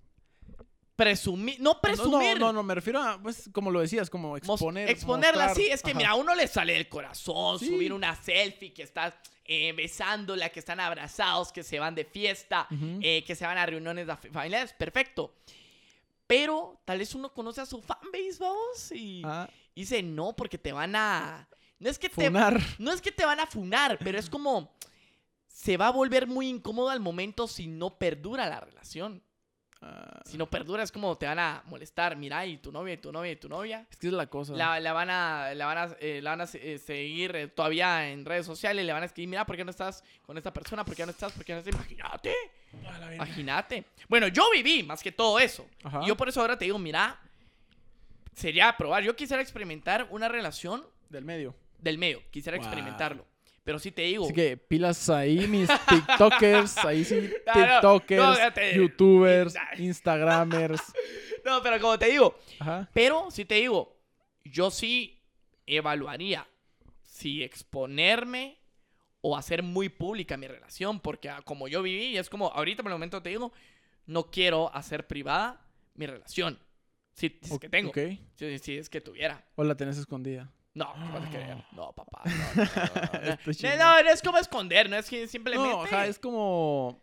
Presumir, no presumir. No, no, no, me refiero a, pues, como lo decías, como exponer. exponerla, mostrar. sí, es que Ajá. mira, a uno le sale del corazón Sí. subir una selfie que estás eh, besándola, que están abrazados, que se van de fiesta, eh, que se van a reuniones familiares, perfecto. Pero tal vez uno conoce a su fanbase, vamos, y Ah, dice no, porque te van a. No es que te, funar. no es que te van a funar, pero es como. Se va a volver muy incómodo al momento si no perdura la relación. Ah, Si no perdura, es como te van a molestar. Mira, y tu novia, y tu novia, y tu novia. es que es la cosa. La, la van a, la van a, eh, la van a eh, seguir eh, todavía en redes sociales. Le van a escribir, mira, ¿por qué no estás con esta persona? ¿Por qué no estás? ¿Por qué no estás? Imagínate. Imagínate. Bueno, yo viví más que todo eso. Ajá. Y yo por eso ahora te digo, mira, sería probar. Yo quisiera experimentar una relación Del medio. del medio. Quisiera Wow. experimentarlo. Pero sí te digo. Así que pilas ahí, mis TikTokers, ahí sí, Ah, no, TikTokers, no, fíjate. YouTubers. Instagramers. No, pero como te digo, Ajá. Pero sí te digo, yo sí evaluaría si exponerme o hacer muy pública mi relación, porque ah, como yo viví, es como, ahorita por el momento te digo, no quiero hacer privada mi relación. Si, si es que tengo, Ok. si, si es que tuviera. O la tenés escondida. No, ¿qué vas a querer? No, papá. No, no, no, no, es como esconder, no es que simplemente No, ajá, es como.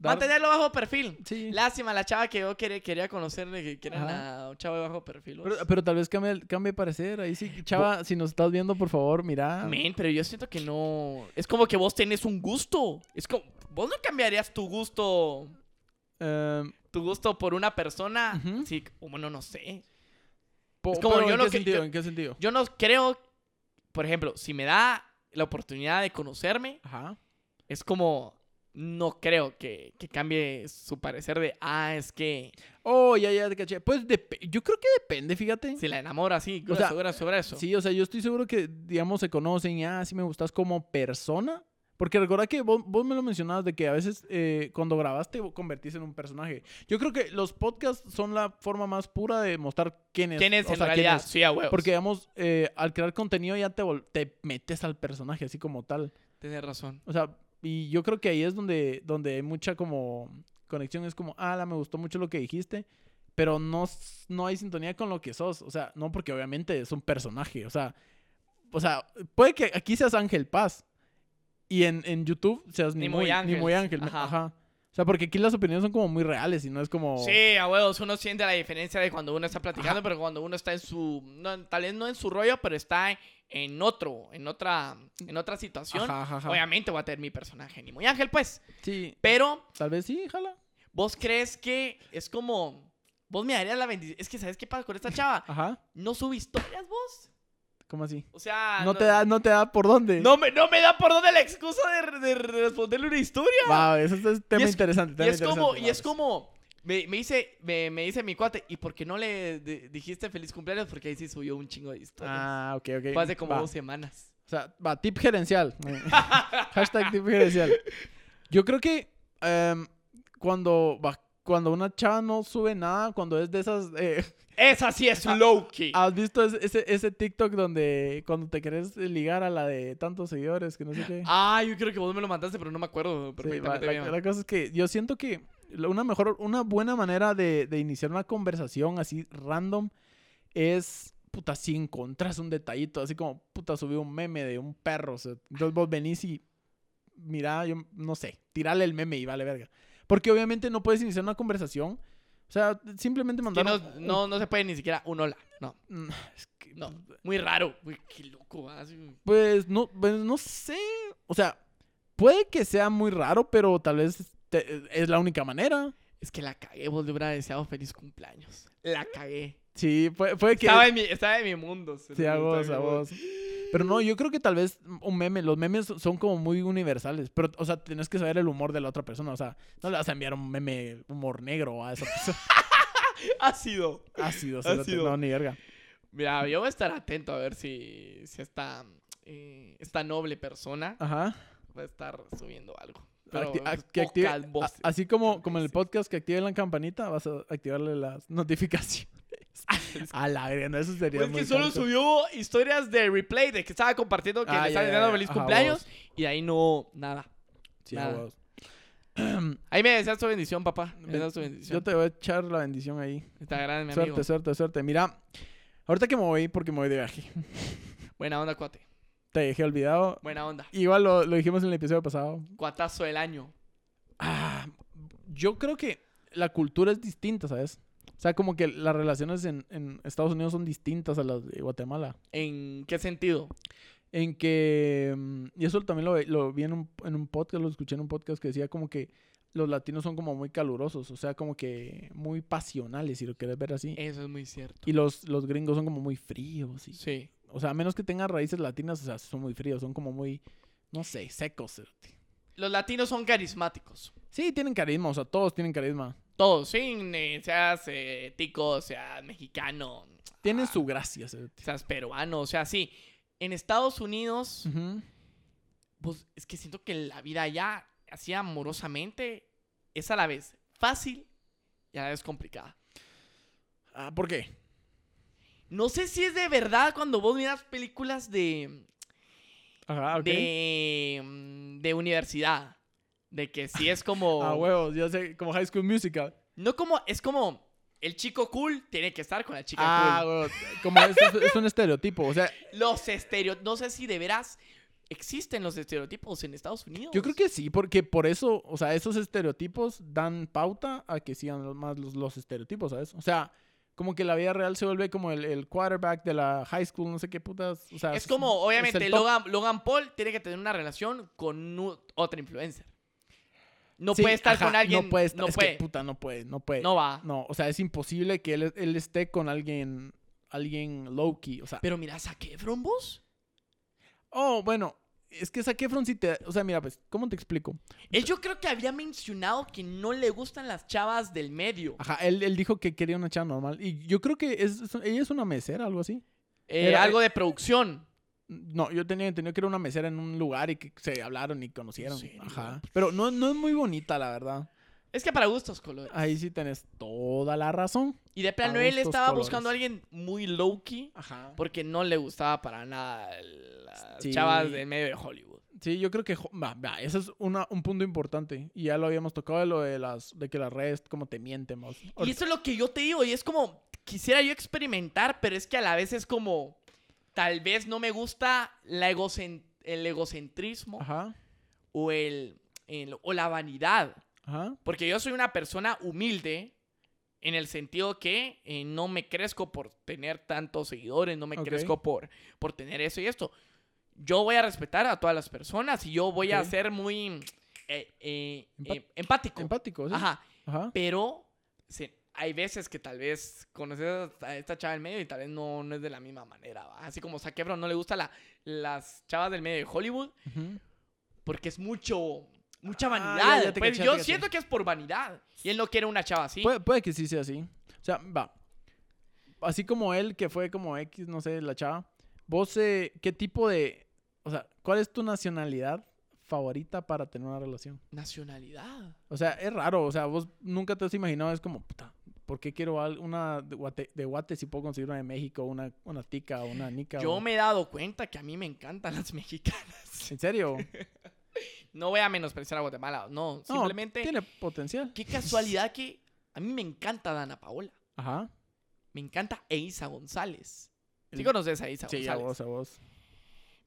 dar- mantenerlo bajo perfil. Sí. Lástima, la chava que yo quería, quería conocerle, que, era una- un chavo de bajo perfil. Pero, pero tal vez cambie, cambie parecer. Ahí sí, chava, si nos estás viendo, por favor, mira. Men, pero yo siento que no. Es como que vos tenés un gusto. Es como. Vos no cambiarías tu gusto. Em, Tu gusto por una persona. Sí, bueno, no sé. po- Es como pero yo ¿en lo qué que- sentido? yo- ¿En qué sentido? Yo no creo. Por ejemplo, si me da la oportunidad de conocerme, Ajá. es como. No creo que, que cambie su parecer de. Ah, es que. Oh, ya, ya te caché. Pues yo creo que depende, fíjate. Si la enamora así. O sea, sobre, sobre eso. Sí, o sea, yo estoy seguro que, digamos, se conocen y, ah, sí me gustas como persona. Porque recuerda que vos, vos me lo mencionabas de que a veces eh, cuando grabaste convertís en un personaje. Yo creo que los podcasts son la forma más pura de mostrar quién es. ¿Quién es o en sea, quién realidad? es. Sí, a huevos. Porque, digamos, eh, al crear contenido ya te, te metes al personaje así como tal. Tienes razón. O sea, y yo creo que ahí es donde, donde hay mucha como conexión. Es como, ah, la, me gustó mucho lo que dijiste. Pero no, no hay sintonía con lo que sos. O sea, no porque obviamente es un personaje. O sea, o sea puede que aquí seas Ángel Paz. Y en, en YouTube seas Ni ni, muy muy, Ángel. Ni muy Ángel. Ajá. Ajá. O sea, porque aquí las opiniones son como muy reales y no es como... Sí, a huevos, uno siente la diferencia de cuando uno está platicando, Ajá. pero cuando uno está en su, no, tal vez no en su rollo, pero está en otro, en otra, en otra situación. Ajá, ajá, ajá. Obviamente voy a tener mi personaje, ni muy ángel, pues. Sí, Pero, tal vez sí, jala. ¿vos crees que es como, vos me darías la bendición? Es que, ¿sabes qué pasa con esta chava? Ajá. No sube historias, vos. ¿Cómo así? O sea, No, te da, no te da por dónde. No me, no me da por dónde la excusa de, de responderle una historia. Wow, eso es un tema Y es- interesante. Y es como, y es como, me, me dice, me, me dice mi cuate, ¿y por qué no le de- dijiste feliz cumpleaños? Porque ahí sí subió un chingo de historias. Ah, ok, ok. Fue hace como Va. dos semanas. O sea, va, tip gerencial. Hashtag tip gerencial. Yo creo que em, cuando, va, cuando una chava no sube nada, cuando es de esas... eh, Esa sí es low key. ¿Has visto ese, ese, ese TikTok donde cuando te querés ligar a la de tantos seguidores que no sé qué? Ah, yo creo que vos me lo mandaste, pero no me acuerdo Sí, perfectamente la, cosa es que yo siento que una mejor, una buena manera de, de iniciar una conversación así random es, puta, si encontrás un detallito, así como, puta, subí un meme de un perro, o sea, entonces vos venís y, mira, yo no sé, tirale el meme y vale verga. Porque obviamente no puedes iniciar una conversación O sea, simplemente Que mandar no, un- no, no se puede ni siquiera un hola. No, Mm, es que, no. Muy raro. Uy, qué loco. ah, sí. Pues no, pues no sé. O sea, puede que sea muy raro, pero tal vez te- es la única manera. Es que la cagué. Vos le hubiera deseado feliz cumpleaños. La cagué. Sí, puede, puede que. Estaba en mi, estaba en mi mundo. Sí, a vos, a vos. Pero no, yo creo que tal vez un meme, los memes son como muy universales. Pero, o sea, tienes que saber el humor de la otra persona. O sea, no le vas a enviar un meme humor negro a esa persona. Ácido. Ácido, no, ni verga. Mira, yo voy a estar atento a ver si, si esta, eh, esta noble persona Ajá. va a estar subiendo algo. Pero Acti- que active- voces. así como, como en el podcast que activen la campanita, vas a activarle las notificaciones. a la verga, no, eso sería Pues muy que solo tonto. subió historias de replay de que estaba compartiendo que Ah, le ya, estaba ya, deseando ya. feliz Ajá, cumpleaños vos. y de ahí no, nada. Sí, nada. Ahí me deseas tu bendición, papá. Me Me- deseas tu bendición. Yo te voy a echar la bendición ahí. Está grande, mi Suerte, amigo. suerte, suerte. Mira, ahorita que me voy, porque me voy de viaje, Buena onda, cuate. te dejé olvidado. Buena onda. Igual lo, lo dijimos en el episodio pasado. Cuatazo del año. Ah, yo creo que la cultura es distinta, ¿sabes? O sea, como que las relaciones en, en Estados Unidos son distintas a las de Guatemala. ¿En qué sentido? En que, mm, y eso también lo, lo vi en un, en un podcast, lo escuché en un podcast que decía como que los latinos son como muy calurosos, o sea, como que muy pasionales, si lo quieres ver así. Eso es muy cierto. Y los, los gringos son como muy fríos. y- Sí. o sea, a menos que tengan raíces latinas, o sea, son muy fríos, son como muy, no sé, secos. Los latinos son carismáticos. Sí, tienen carisma, o sea, todos tienen carisma. Todos, sí. eh, seas eh, tico, seas mexicano, Tienen ah, su gracia. seas peruano, o sea, sí. En Estados Unidos, pues es que siento que la vida allá, así amorosamente, es a la vez fácil y a la vez complicada. Ah, ¿por qué? No sé si es de verdad cuando vos miras películas de, Ajá, ok. de, mm, de universidad. De que sí es como... Ah, huevos, yo sé, como High School Musical. No como... Es como... El chico cool tiene que estar con la chica Ah, cool. como es, es- es un estereotipo, o sea, Los estereotipos... No sé si de veras existen los estereotipos en Estados Unidos. yo creo que sí, porque por eso, o sea, esos estereotipos dan pauta a que sigan los- más los, los estereotipos, ¿sabes? O sea, como que la vida real se vuelve como el, el quarterback de la high school, no sé qué putas, o sea... Es como, obviamente. Logan, Logan Paul tiene que tener una relación con otra influencer. No Sí, puede estar ajá, con alguien. No puede estar, no es puede. que puta, no puede, no puede. No va. No, o sea, es imposible que él, él esté con alguien, alguien low-key, o sea... Pero mira, Efron, vos. Oh, bueno, es que Zac Efron sí te... O sea, mira, pues, ¿cómo te explico? Él yo creo que había mencionado que no le gustan las chavas del medio. Ajá, él, él dijo que quería una chava normal. Y yo creo que es, es- ella es una mesera, algo así. Eh, Era- algo de producción. No, yo tenía entendido que era una mesera en un lugar y que se hablaron y conocieron. serio? Ajá. Pero no, no es muy bonita, la verdad. Es que para gustos colores. Ahí sí tenés toda la razón. Y de plano él estaba colores. buscando a alguien muy low-key Ajá. porque no le gustaba para nada las Sí. chavas del medio de Hollywood. Sí, yo creo que... Va, va, ese es una, un punto importante. Y ya lo habíamos tocado de lo de las... De que las redes como te mienten, más. Y eso es lo que yo te digo, y es como, quisiera yo experimentar, pero es que a la vez es como, tal vez no me gusta la el egocentrismo Ajá. o, el, el- o la vanidad. Ajá. Porque yo soy una persona humilde en el sentido que eh, no me crezco por tener tantos seguidores, no me crezco por, por tener eso y esto. Yo voy a respetar a todas las personas y yo voy a ser muy eh, eh, eh, empático. Empático, ¿sí? Ajá. Ajá. Pero se- hay veces que tal vez conoces a esta chava del medio y tal vez no, no es de la misma manera. ¿va? Así como Zac Efron no le gusta la, las chavas del medio de Hollywood porque es mucho mucha Ah, vanidad. te Pues caché, yo siento que es por vanidad. Y él no quiere una chava así. Puede, puede que sí sea así. O sea, va. Así como él, que fue como X, no sé, la chava. Vos, eh, ¿qué tipo de... O sea, ¿cuál es tu nacionalidad favorita para tener una relación? Nacionalidad. O sea, es raro. O sea, vos nunca te has imaginado, es como, puta, ¿por qué quiero una de Guate, de Guate si puedo conseguir una de México, una, una tica o una nica? Yo o- me he dado cuenta que a mí me encantan las mexicanas. ¿En serio? No voy a menospreciar a Guatemala. No, No, simplemente. tiene potencial. Qué casualidad que a mí me encanta Dana Paola. Ajá. Me encanta Eiza González. ¿Sí conoces a Eiza Sí, a González? vos, a vos.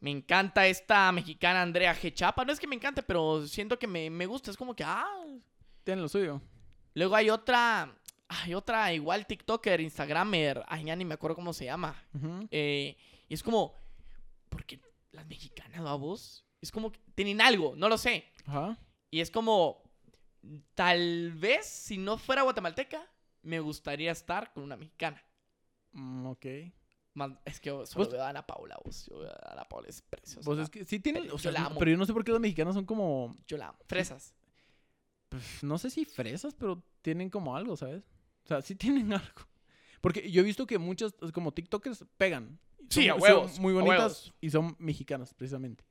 Me encanta esta mexicana Andrea G. Chapa. No es que me encante, pero siento que me, me gusta. Es como que, ah. Tiene lo suyo. Luego hay otra. Hay otra, igual TikToker, Instagramer, ay, ya ni me acuerdo cómo se llama. Eh, y es como, porque las mexicanas, vos, es como que tienen algo, no lo sé. Ajá. Y es como, tal vez si no fuera guatemalteca, me gustaría estar con una mexicana. Mm, ok. Es que yo solo Vos- veo a Ana Paula, vos. Yo veo a Ana Paula, es preciosa. Pues es que sí o yo la amo. pero yo no sé por qué los mexicanos son como, Yo la amo. Fresas. pues, no sé si fresas, pero tienen como algo, ¿sabes? O sea, sí tienen algo. Porque yo he visto que muchas, como TikTokers, pegan. Sí, Son- a son huevos, muy a bonitas huevos. y son mexicanas, precisamente.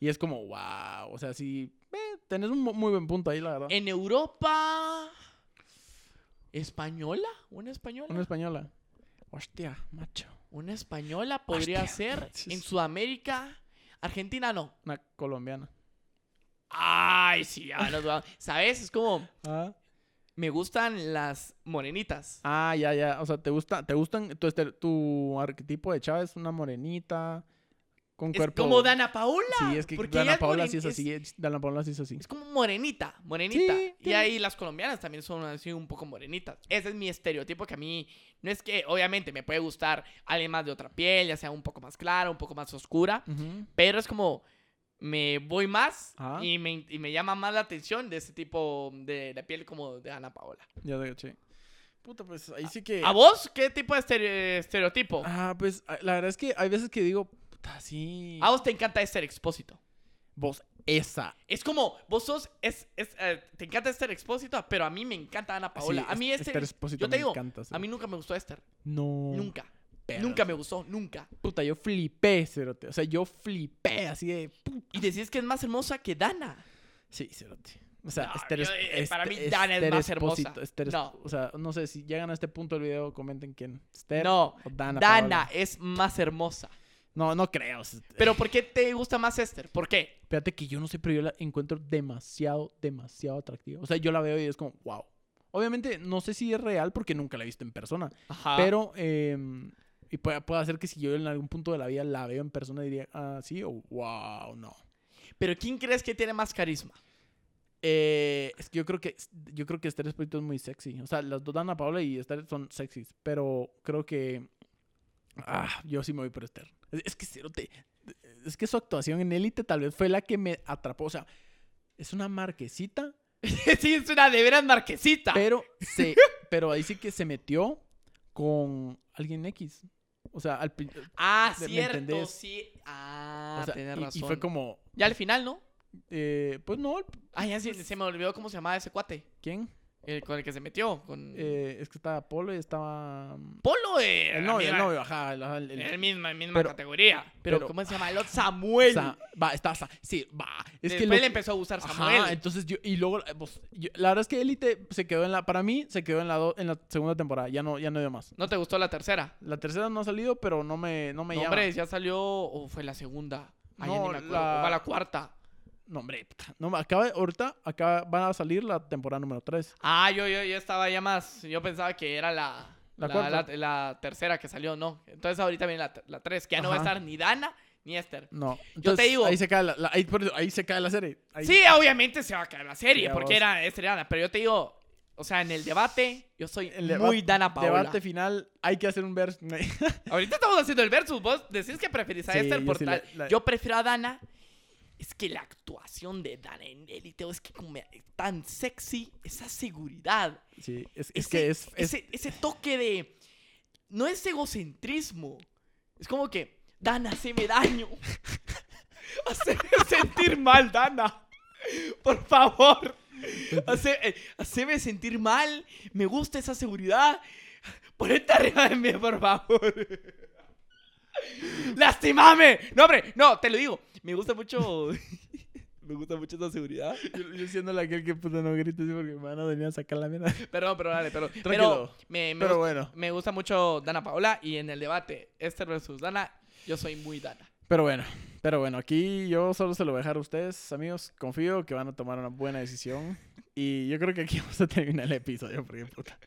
Y es como, wow. O sea, sí, eh, tenés un mu- muy buen punto ahí, la verdad. En Europa. ¿Española? ¿Una española? Una española. Hostia, macho. Una española podría Hostia. ser. En. Sudamérica. Argentina no. Una colombiana. Ay, sí, ya vamos. ¿Sabes? Es como. Ah. Me gustan las morenitas. Ah, ya, ya. O sea, ¿te gusta, te gustan, tu, este- tu arquetipo de chava es una morenita, con Es cuerpo... como Dana Paula. Sí, es que porque Dana es Paula moren- sí es así. es- Dana Paula sí es así. Es como morenita, morenita. Sí, y ahí las colombianas también son así un poco morenitas. Ese es mi estereotipo que a mí no es que obviamente me puede gustar alguien más de otra piel, ya sea un poco más clara, un poco más oscura, pero es como me voy más Ajá. y me, y me llama más la atención de ese tipo de, de piel como de Ana Paola. Ya te caché. Puta, pues ahí sí que... ¿A vos qué tipo de estere- estereotipo? Ah, pues a- la verdad es que hay veces que digo, puta, sí... A vos te encanta Esther Expósito. Vos, esa. Es como, vos sos, es, es, eh, te encanta Esther Expósito, pero a mí me encanta Ana Paola. Sí, a mí es- este, Esther Expósito yo te me digo, encanta, sí. a mí nunca me gustó Esther. No. Nunca. Nunca me gustó, nunca. Puta, yo flipé, cerote. O sea, yo flipé así de... Y decís que es más hermosa que Dana. Sí, cerote. O sea, No, Esther yo, es- eh, para mí Dana es más hermosa. Esther es- No. O sea, no sé, si llegan a este punto del video, comenten quién. Esther No, o Dana. Dana Paola. es más hermosa. No, no creo. Pero ¿por qué te gusta más Esther? ¿Por qué? Fíjate que yo no sé, pero yo la encuentro demasiado, demasiado atractiva. O sea, yo la veo y es como, wow. Obviamente, no sé si es real porque nunca la he visto en persona. Ajá. Pero, eh, y puede, puede ser que si yo en algún punto de la vida la veo en persona diría, ah, sí, o wow, no. Pero ¿quién crees que tiene más carisma? Eh, es que yo creo que yo creo que Esther Espósito es muy sexy. O sea, las dos Dana Paola y Esther son sexys. Pero creo que. Ah, yo sí me voy por Esther. Es, es que cerote, Es que su actuación en Élite tal vez fue la que me atrapó. O sea, es una marquesita, sí, es una de veras marquesita. pero se, pero ahí sí que se metió con alguien X. O sea, al, ah, ¿me cierto, entendés? sí. Ah, o sea, tenés y- razón. y, fue como, Ya al final, ¿no? eh, pues no, Ah, ya sí, se me olvidó cómo se llamaba ese cuate. ¿quién? El con el que se metió. Con... Eh, es que estaba Polo y estaba mm, Polo, eh. el novio, el novio, ajá, el, el- el- En misma, misma Pero- categoría. Pero, pero- ¿cómo se llama? El otro Samuel. Sa- va, está, Sa- sí, va. Es Después que lo- le empezó a Ajá, Samuel. entonces yo, y luego, eh, pues, yo- la verdad es que Elite se quedó en la, para mí, se quedó en la, do- en la segunda temporada, ya no, ya no dio más. ¿No te gustó la tercera? La tercera no ha salido, pero no me, no me No, llama. hombre, ya salió o fue la segunda. Ay, ya No, ni me acuerdo. la- O va la cuarta. No, hombre, no, acaba, ahorita, acá van a salir la temporada número 3. Ah, yo, yo, yo estaba ya más. Yo pensaba que era la, La la, cuarta. la- la tercera que salió, no. Entonces ahorita viene la, la tres, que ya no va a estar ni Dana ni Esther. No. Yo te digo- Ahí se cae la, ahí, ahí se cae la serie. Ahí- Sí, obviamente se va a caer la serie, Sí, porque vos. era Esther y Dana. Pero yo te digo, o sea, en el debate, yo soy El muy Dana Paola. Debate final, hay que hacer un verso. Ahorita estamos haciendo el versus. Vos decís que preferís a Sí, Esther yo por sí tal. la- la- Yo prefiero a Dana. Es que la actuación de Dana en Elite es que como me- tan sexy, esa seguridad. sí, es, es ese, que es, es- ese, ese toque de. No es egocentrismo. Es como que. Dana, haceme daño. Haceme sentir mal, Dana. Por favor. Hace- eh, haceme sentir mal. Me gusta esa seguridad. Ponete arriba de mí, por favor. ¡Lastimame! No, hombre, no, te lo digo. Me gusta mucho. me gusta mucho esa seguridad. yo, yo siendo la aquel que puta no grites porque me van a venir a sacar la mierda. Perdón, pero dale, pero. Tranquilo. Pero me, me Pero gusta, bueno. me gusta mucho Dana Paola y en el debate Esther versus Dana, yo soy muy Dana. Pero bueno, pero bueno, aquí yo solo se lo voy a dejar a ustedes, amigos. Confío que van a tomar una buena decisión. Y yo creo que aquí vamos a terminar el episodio, porque puta.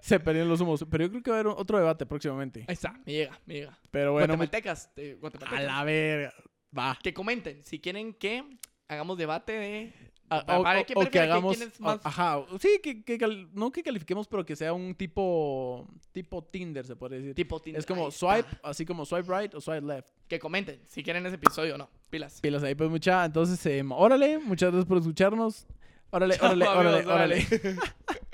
Se perdieron los humos. Pero yo creo que va a haber otro debate próximamente. Ahí está, me llega, me llega. Pero bueno, Guatemaltecas, a guatemaltecas, la verga. Va. que comenten si quieren que hagamos debate de Ah, Pa- o, para que o que hagamos. más- Ajá. Sí, que, que cal- no que califiquemos, pero que sea un tipo. Tipo Tinder, se puede decir. Tipo Tinder. es como swipe, así como swipe right o swipe left. Que comenten si quieren ese episodio o no. Pilas. Pilas ahí, pues mucha. Entonces, em, órale, muchas gracias por escucharnos. Órale, órale, órale. órale.